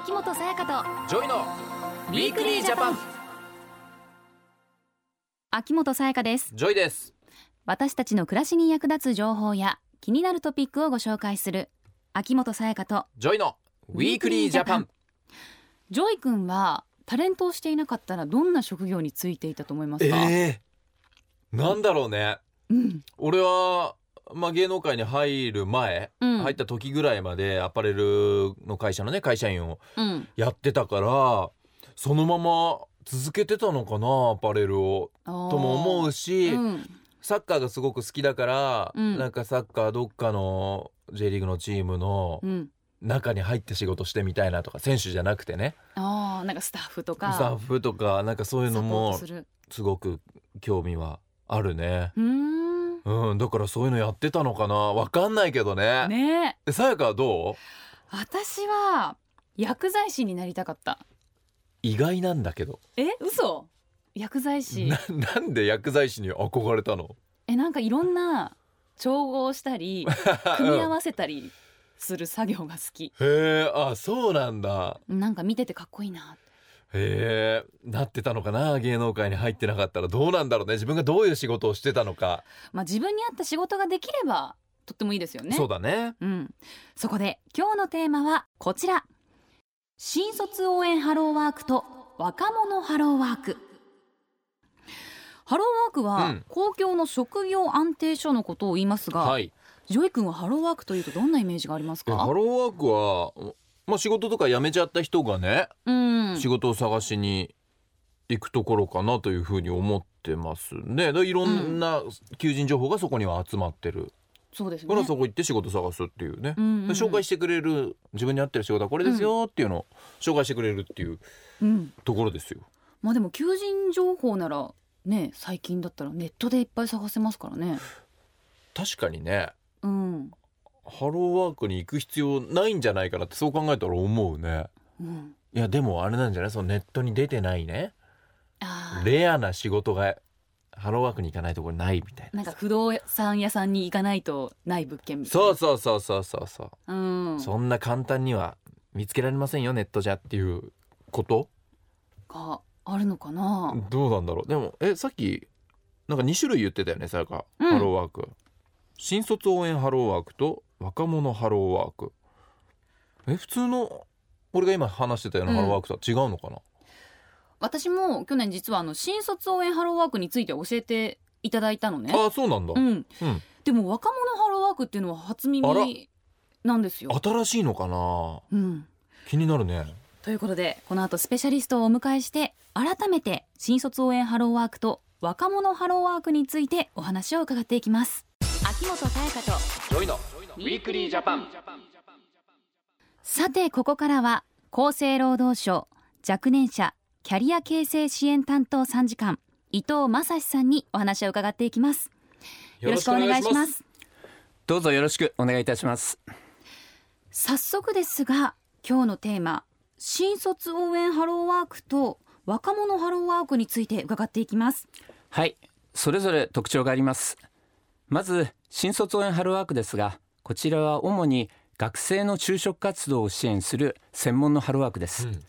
秋元才加 JOYの Weekly Japan。秋元才加です。 JOYです。私たちの暮らしに役立つ情報や気になるトピックをご紹介する秋元才加と JOYの Weekly Japan。 JOY君はタレントをしていなかったらどんな職業についていたと思いますか、えー、なんだろうね。うん。俺はまあ芸能界に入る前、うん。入った時ぐらいまでアパレルの会社のね会社員をうん。やってたからそのまま続けてたのかなアパレルを。ととも思ううし、ん。サッカーがすごく好きだから、うん。なんかサッカーどっかの J リーグのチームのうん。中に入って仕事してみたいなとか選手じゃなくてね。なんかスタッフとか。スタッフとかなんかそういうのもトすごく興味はあるね。うーんうん、だからそういうのやってたのかな。わかんないけどね。ね。ええさやかはどう？私は薬剤師になりたかった。意外なんだけど。え嘘？薬剤師。ななんで薬剤師に憧れたの？えなんかいろんな調合したり 組み合わせたりする作業が好き。へえあそうなんだ。なんか見ててかっこいいなへえなってたのかな芸能界に入ってなかったら。どうなんだろうね。自分がどういう仕事をしてたのか、まあ自分に合った仕事ができればとってもいいですよね。そうだね。うん、そこで今日のテーマはこちら。新卒応援ハローワークと若者ハローワーク。ハローワークは、うん。公共の職業安定所のことを言いますが、はい。 JOY君はハローワークというとどんなイメージがありますか？えハローワークはまあ仕事とか辞めちゃった人がね、うん。仕事を探しに行くところかなというふうに思ってますね。でいろんな求人情報がそこには集まってる。そうですね。からそこ行って仕事探すっていうね、うんうんうん。で紹介してくれる自分に合ってる仕事はこれですよっていうのを紹介してくれるっていううん。ところですよ。まあでも求人情報ならね最近だったらネットでいっぱい探せますからね。確かにね。うんハローワークに行く必要ないんじゃないかなってそう考えたら思うね。うん。いやでもあれなんじゃない？そのネットに出てないね。レアな仕事がハローワークに行かないところないみたいな。なんか不動産屋さんに行かないとない物件みたいそうなそうそうそうそうそう。うん。そんな簡単には見つけられませんよネットじゃっていうこと？があるのかな、どうなんだろう。でもえさっきなんか2種類言ってたよねさやか、うん。ハローワーク新卒応援ハローワークと若者ハローワーク。え普通の俺が今話してたようなうん。ハローワークとは違うのかな、私も去年実はあの新卒応援ハローワークについて教えていただいたのね。ああそうなんだ、うん、うん。でも若者ハローワークっていうのは初耳なんですよ、新しいのかな？うん、気になるね。ということでこの後スペシャリストをお迎えして改めて新卒応援ハローワークと若者ハローワークについてお話を伺っていきます秋元彩香とJOYの Weekly Japan。さてここからは厚生労働省若年者キャリア形成支援担当参事官伊藤正史さんにお話を伺っていきます。よろしくお願いします。どうぞよろしくお願いいたします。早速ですが今日のテーマ新卒応援ハローワークと若者ハローワークについて伺っていきます。はい、それぞれ特徴があります。まず新卒応援ハローワークですが、こちらは主に学生の就職活動を支援する専門のハローワークです。うん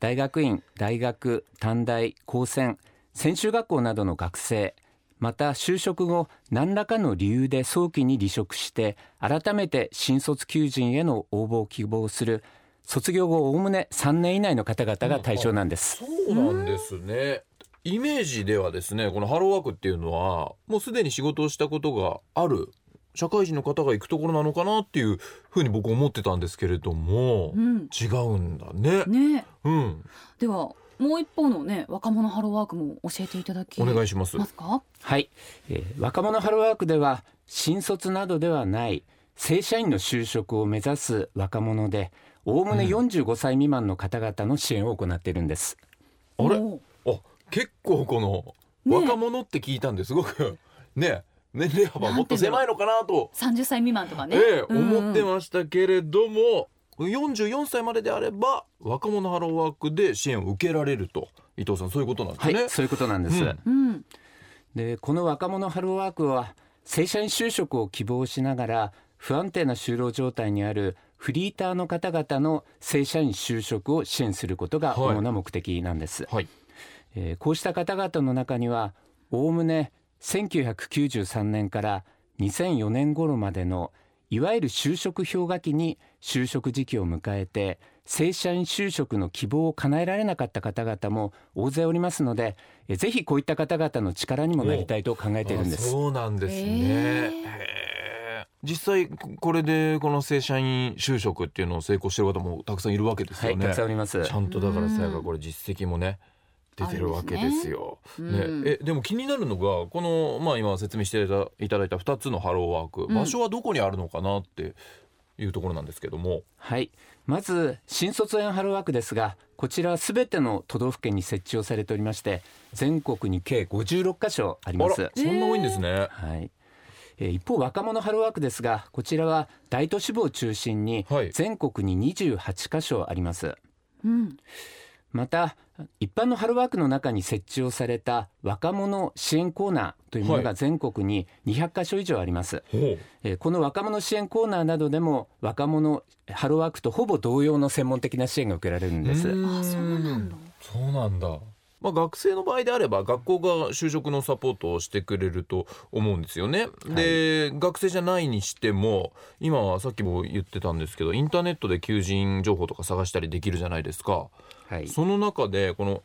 大学院、大学、短大、高専、専修学校などの学生、また就職後何らかの理由で早期に離職して改めて新卒求人への応募を希望する卒業後おおむね3年以内の方々が対象なんです。そうなんですねイメージではですねこのハローワークっていうのはもうすでに仕事をしたことがある社会人の方が行くところなのかなっていうふうに僕思ってたんですけれども、うん。違うんだね。ね。うん、ではもう一方のね若者ハローワークも教えていただきお願いします。ますかはい、えー若者ハローワークでは新卒などではない正社員の就職を目指す若者でおおむね45歳未満の方々の支援を行っているんです、あれ？おー。あ結構このね若者って聞いたんですごく。ね年齢幅もっと狭いのかなと、30歳未満とかね、え思ってましたけれども44歳までであれば若者ハローワークで支援を受けられると。伊藤さんそういうことなんですね。はいそういうことなんです、うん。うん。でこの若者ハローワークは正社員就職を希望しながら不安定な就労状態にあるフリーターの方々の正社員就職を支援することが主な目的なんです、はいえーこうした方々の中にはおおむね1993年から2004年頃までのいわゆる就職氷河期に就職時期を迎えて正社員就職の希望を叶えられなかった方々も大勢おりますのでえーぜひこういった方々の力にもなりたいと考えているんであす。そうなんですね。実際これでこの正社員就職っていうのを成功してる方もたくさんいるわけですよね。はい、たくさんおりますち。ゃんとだからさやうんかこれ実績もね出てるわけですよ。ねうんねえでも気になるのがこのまあ今説明していたいただいた2つのハローワーク、ん場所はどこにあるのかなっていうところなんですけども。はい。まず新卒園ハローワークですが、こちらはすべての都道府県に設置をされておりまして、全国に計56カ所ありますあら。そんな多いんですね。はい。えー一方若者ハローワークですが、こちらは大都市部を中心にはい全国に28カ所あります。うんまた一般のハローワークの中に設置をされた若者支援コーナーというものが全国に200カ所以上あります。ほうえーこの若者支援コーナーなどでも若者ハローワークとほぼ同様の専門的な支援が受けられるんです。ーあそうなんだそうなんだ。まあ、学生の場合であれば学校が就職のサポートをしてくれると思うんですよね。で、学生じゃないにしても今はさっきも言ってたんですけどインターネットで求人情報とか探したりできるじゃないですか。はい。その中でこの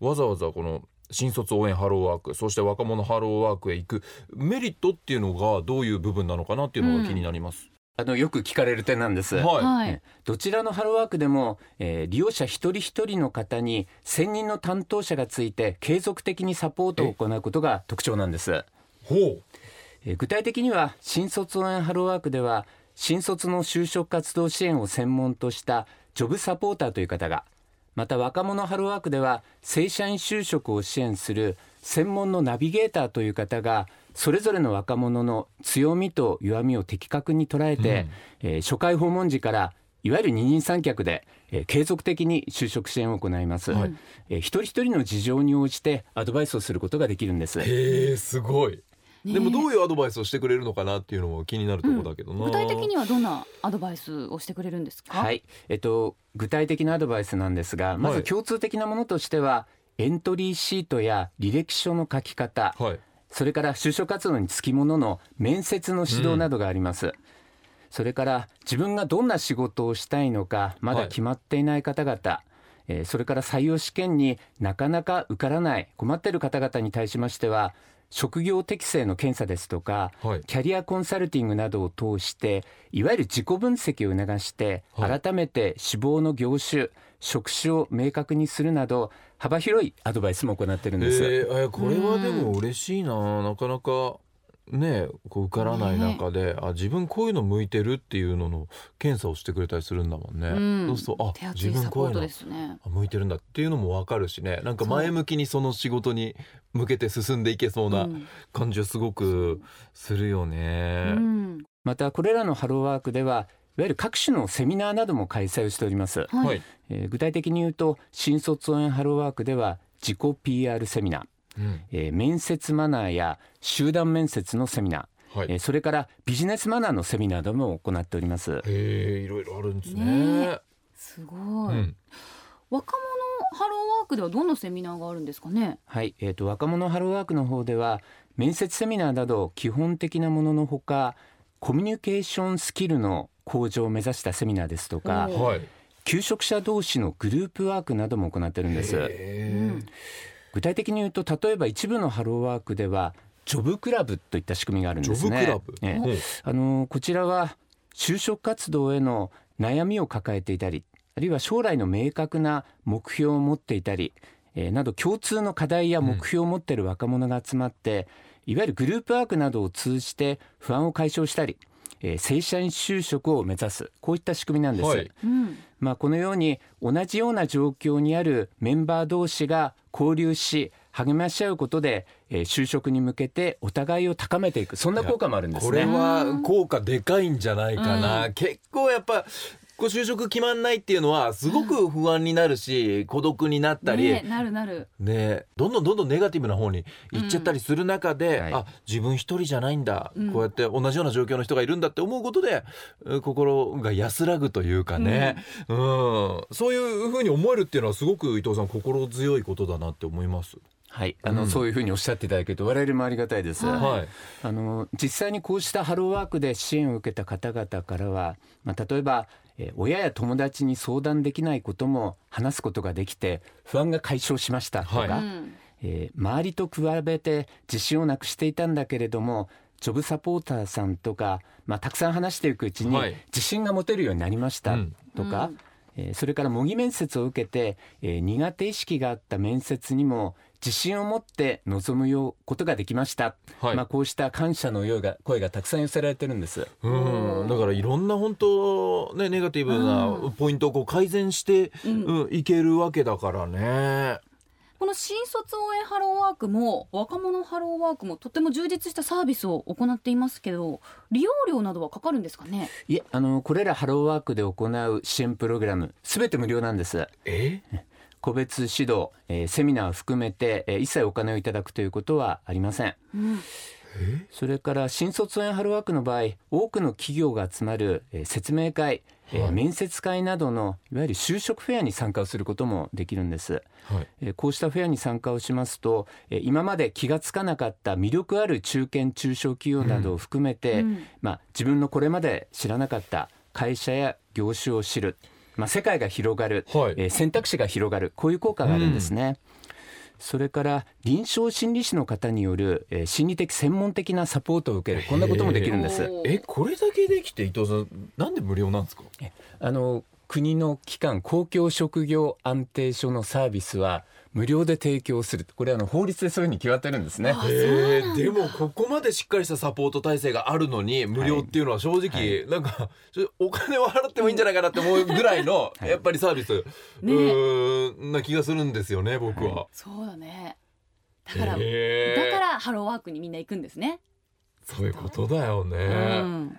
わざわざこの新卒応援ハローワークそして若者ハローワークへ行くメリットっていうのがどういう部分なのかなっていうのが気になります。あのよく聞かれる点なんです。はい、どちらのハローワークでも、えー利用者一人一人の方に専任の担当者がついて継続的にサポートを行うことが特徴なんです。ほうえー具体的には新卒応援ハローワークでは新卒の就職活動支援を専門としたジョブサポーターという方がまた若者ハローワークでは正社員就職を支援する専門のナビゲーターという方がそれぞれの若者の強みと弱みを的確に捉えて、えー初回訪問時からいわゆる二人三脚で、えー継続的に就職支援を行います、はい。えー一人一人の事情に応じてアドバイスをすることができるんです。へえすごい。ねでもどういうアドバイスをしてくれるのかなっていうのも気になるところだけどな、具体的にはどんなアドバイスをしてくれるんですか？はい、えっと、具体的なアドバイスなんですが、まずはい共通的なものとしては、エントリーシートや履歴書の書き方、はい。それから就職活動につきものの面接の指導などがあります。それから自分がどんな仕事をしたいのかまだ決まっていない方々、えーそれから採用試験になかなか受からない困っている方々に対しましては職業適性の検査ですとか、はい。キャリアコンサルティングなどを通していわゆる自己分析を促して、はい。改めて志望の業種職種を明確にするなど幅広いアドバイスも行ってるんです。えー。えこれはでも嬉しいな。なかなかねこう受からない中で、あ自分こういうの向いてるっていうのの検査をしてくれたりするんだもんね、うん。そうするとあ手厚自分こういうの向いてるんだっていうのも分かるしね。なんか前向きにその仕事に向けて進んでいけそうなうん。感じはすごくするよね。うん。またこれらのハローワークではいわゆる各種のセミナーなども開催をしております、ははい。い、えー具体的に言うと新卒応援ハローワークでは自己 PR セミナー、うん。えー面接マナーや集団面接のセミナー、はい。えーそれからビジネスマナーのセミナーなども行っております。へえいろいろあるんですね。ねすごい、うん。若者ハローワークではどんなセミナーがあるんですかね？はい、えー、と若者ハローワークの方では面接セミナーなど基本的なもののほかコミュニケーションスキルの向上を目指したセミナーですとかおはい。求職者同士のグループワークなども行ってるんです。具体的に言うと例えば一部のハローワークではジョブクラブといった仕組みがあるんジですね。ョブクラブ？ええほうあのこちらは就職活動への悩みを抱えていたりあるいは将来の明確な目標を持っていたり、えーなど共通の課題や目標を持っている若者が集まって、いわゆるグループワークなどを通じて不安を解消したり、えー正社員就職を目指す。こういった仕組みなんです。はい。うん。まあ、このように同じような状況にあるメンバー同士が交流し励まし合うことで、えー就職に向けてお互いを高めていく。そんな効果もあるんですこれね。は効果でかいんじゃないかな、結構やっぱこう就職決まんないっていうのはすごく不安になるし、孤独になったり、ねなるなる。ね、どんどんどんどんネガティブな方に行っちゃったりする中で、はいあ自分一人じゃないんだ、うん。こうやって同じような状況の人がいるんだって思うことでう心が安らぐというかね、うん。そういうふうに思えるっていうのはすごく伊藤さん心強いことだなって思います。はい、あの、うん。そういうふうにおっしゃっていただけると我々もありがたいです。はいはい、あの実際にこうしたハローワークで支援を受けた方々からは、まあ、例えば、えー親や友達に相談できないことも話すことができて不安が解消しましたとか、はい。うん。えー周りと比べて自信をなくしていたんだけれどもジョブサポーターさんとか、まあ、たくさん話していくうちにはい。自信が持てるようになりましたうん。とか、うんえーそれから模擬面接を受けて、えー苦手意識があった面接にも自信を持って臨むようことができました、はい。まあ、こうした感謝の声が声がたくさん寄せられてるんです。うん、だからいろんな本当ねネガティブうなポイントをこう改善して、うん。うんいけるわけだからね。この新卒応援ハローワークも若者ハローワークもとても充実したサービスを行っていますけど利用料などはかかるんですかね？いえあのこれらハローワークで行う支援プログラムすべて無料なんです。え？個別指導、えーセミナーを含めて、えー一切お金をいただくということはありません。うん。それから新卒応援ハローワークの場合多くの企業が集まる、えー説明会、えーはい。面接会などのいわゆる就職フェアに参加をすることもできるんです。はい。えーこうしたフェアに参加をしますと、えー今まで気がつかなかった魅力ある中堅中小企業などを含めて、うん。まあ、自分のこれまで知らなかった会社や業種を知る、まあ、世界が広がる、はいえー選択肢が広がるこういう効果があるんですね。それから臨床心理士の方による、えー心理的専門的なサポートを受けるこんなこともできるんです。えこれだけできて伊藤さんなんで無料なんですか？あの国の機関公共職業安定所のサービスは無料で提供するこれあの法律でそういうふうに決まってるんですね。あへそうなんだ。えでもここまでしっかりしたサポート体制があるのに無料っていうのは正直、なんかちょお金を払ってもいいんじゃないかなって思うぐらいの、はい。やっぱりサービス、うーんな気がするんですよね僕は。そうだね。だから、だからハローワークにみんな行くんですね、そういうことだよね。うん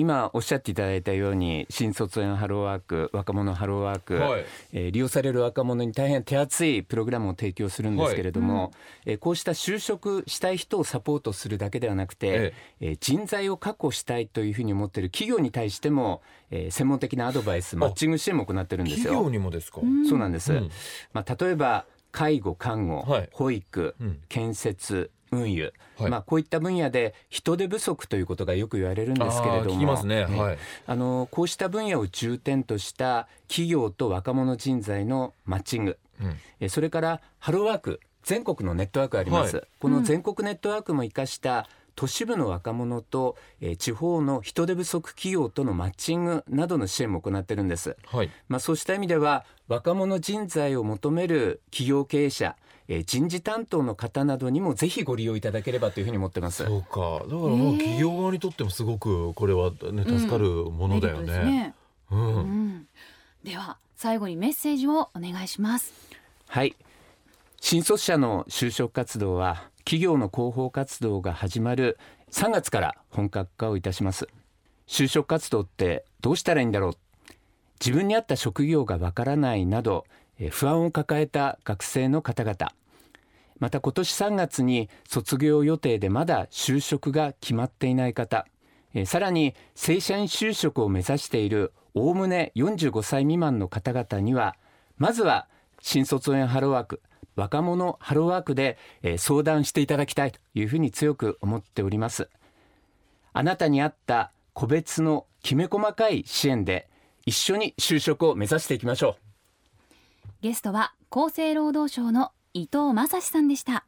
今おっしゃっていただいたように新卒園ハローワーク若者ハローワーク、はい。えー利用される若者に大変手厚いプログラムを提供するんですけれども、はいえーこうした就職したい人をサポートするだけではなくて、ええ。ー人材を確保したいというふうに思っている企業に対しても、えー専門的なアドバイスマッチング支援も行ってるんです企業よ。にもですか？んそうなんです、うん。まあ、例えば介護看護、はい。保育、うん。建設運輸、はい。まあ、こういった分野で人手不足ということがよく言われるんですけれども。あー聞きますね。はい。あのこうした分野を重点とした企業と若者人材のマッチング。うん。えそれからハローワーク。全国のネットワークあります、はい。この全国ネットワークも生かした都市部の若者と、えー地方の人手不足企業とのマッチングなどの支援も行ってるんです、はい。まあ、そうした意味では若者人材を求める企業経営者、えー人事担当の方などにもぜひご利用いただければというふうに思ってます。そうか。だからもう企業側にとってもすごくこれはね助かるものだよね。ねう。うん。ん、では最後にメッセージをお願いします。はい。新卒者の就職活動は企業の広報活動が始まる3月から本格化をいたします。就職活動ってどうしたらいいんだろう。自分に合った職業がわからないなどえー不安を抱えた学生の方々また今年3月に卒業予定でまだ就職が決まっていない方えさらに正社員就職を目指しているおおむね45歳未満の方々にはまずは新卒応援ハローワーク若者ハローワークでえ相談していただきたいというふうに強く思っております。あなたに合った個別のきめ細かい支援で一緒に就職を目指していきましょう。ゲストは厚生労働省の伊藤正史さんでした。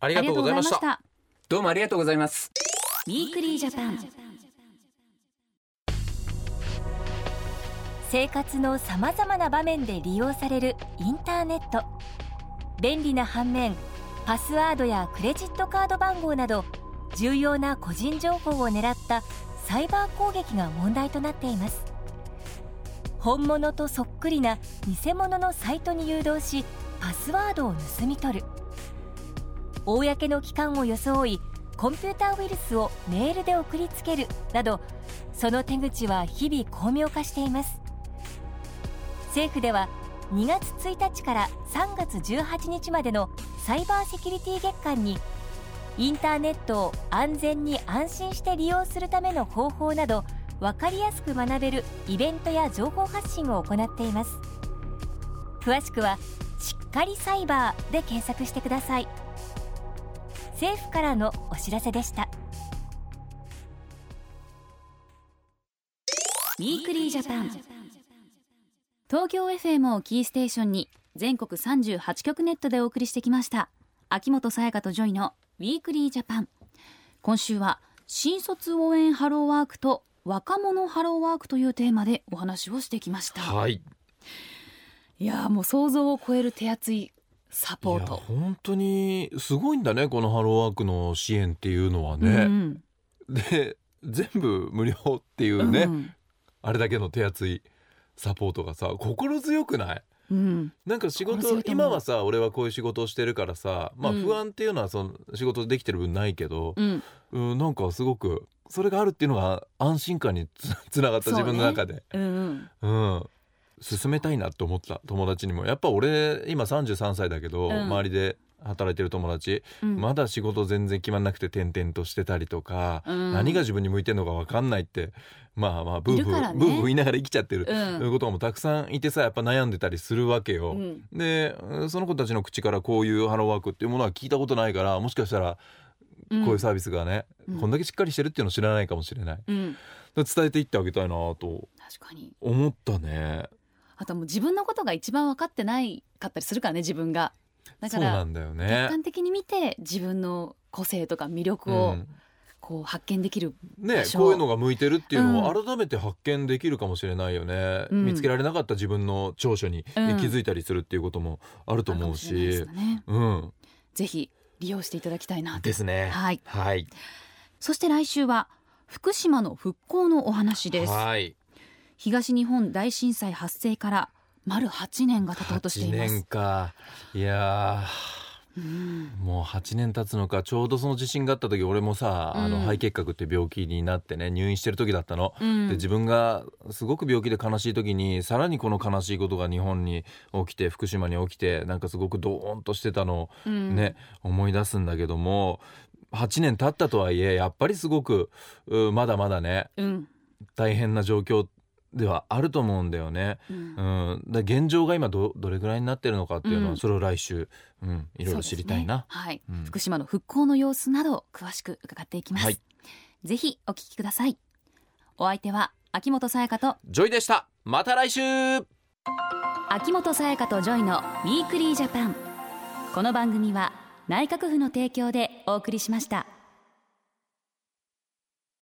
ありがとうございました。た。どうもありがとうございます Weekly Japan。生活のさまざまな場面で利用されるインターネット。便利な反面パスワードやクレジットカード番号など重要な個人情報を狙ったサイバー攻撃が問題となっています。本物とそっくりな偽物のサイトに誘導しパスワードを盗み取る。公の機関を装いコンピューターウイルスをメールで送りつけるなどその手口は日々巧妙化しています。政府では2月1日から3月18日までのサイバーセキュリティ月間にインターネットを安全に安心して利用するための方法など分かりやすく学べるイベントや情報発信を行っています。詳しくは「しっかりサイバー」で検索してください。政府からのお知らせでした。 Weekly Japan。東京 FM をキーステーションに全国38局ネットでお送りしてきました。秋元才加と JOYの Weekly Japan。今週は新卒応援ハローワークと若者ハローワークというテーマでお話をしてきました。はいいやもう想像を超える手厚いサポート。本当にすごいんだねこのハローワークの支援っていうのはうね、ん。で全部無料っていうね、うんあれだけの手厚いサポートがさ心強くない？うん。なんか仕事今はさ俺はこういう仕事をしてるからさまあうん。不安っていうのはその仕事できてる分ないけど、うん。うん、なんかすごくそれがあるっていうのが安心感につつながった自分の中で。うんうん。う、ん、進めたいなって思った友達にも。やっぱ俺今33歳だけど、うん。周りで働いてる友達、うん。まだ仕事全然決まんなくて転々としてたりとか、うん。何が自分に向いてるのか分かんないってまあまあブーブー、ね。ブーブー言いながら生きちゃってる、うん。こともたくさんいてさやっぱ悩んでたりするわけよ。うん。でその子たちの口からこういうハローワークっていうものは聞いたことないからもしかしたらこういうサービスがね、うん。こんだけしっかりしてるっていうのを知らないかもしれない。うん。で伝えていってあげたいなと。思ったね。あともう自分のことが一番分かってないかったりするからね自分が。だからそうなんだよ客ね。観的に見て自分の個性とか魅力をうん。こう発見できる、ね場所。こういうのが向いてるっていうのをう改めて発見できるかもしれないよね、うん。見つけられなかった自分の長所に気うん。づいたりするっていうこともあると思うし。ね。うん。ぜひ利用していただきたいなと。ですね。はい。はい。そして来週は福島の復興のお話です。はい東日本大震災発生から丸8年が経とうとしてい8ます。年か。いやうんー。もう8年経つのか。ちょうどその地震があった時俺もさ、あうん。の肺結核って病気になってね入院してる時だったの、うん。で自分がすごく病気で悲しい時にさらにこの悲しいことが日本に起きて福島に起きてなんかすごくドーンとしてたのをうん。ね、思い出すんだけども8年経ったとはいえやっぱりすごくうまだまだねうん。大変な状況ではあると思うんだよね。うん。うん、だ現状が今どどれぐらいになってるのかっていうのは、うん。それを来週、うん、いろいろ知りたいな。ねはい、うん。福島の復興の様子など詳しく伺っていきます、はい。ぜひお聞きください。お相手は秋元才加と JOYでした。また来週。秋元才加とジョイのウィークリージャパン。この番組は内閣府の提供でお送りしました